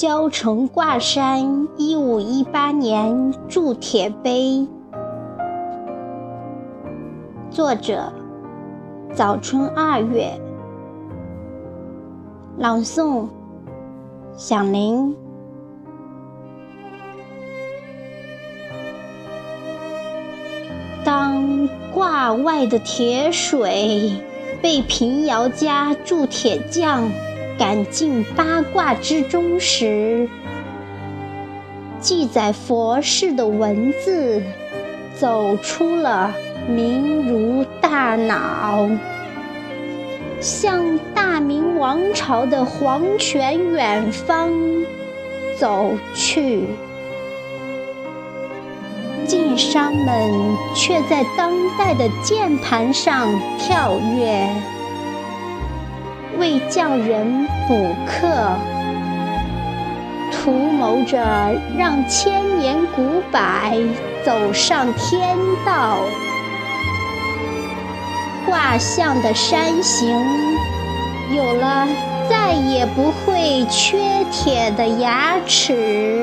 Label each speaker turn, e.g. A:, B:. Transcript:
A: 交城挂山，一五一八年铸铁碑。作者：早春二月。朗诵：响铃。当挂外的铁水被平遥家铸铁匠赶进八卦之中时，记载佛事的文字走出了明如大脑，向大明王朝的黄泉远方走去。晋商们却在当代的键盘上跳跃，为叫人补课，图谋着让千年古柏走上天道。卦象的山形有了再也不会缺铁的牙齿。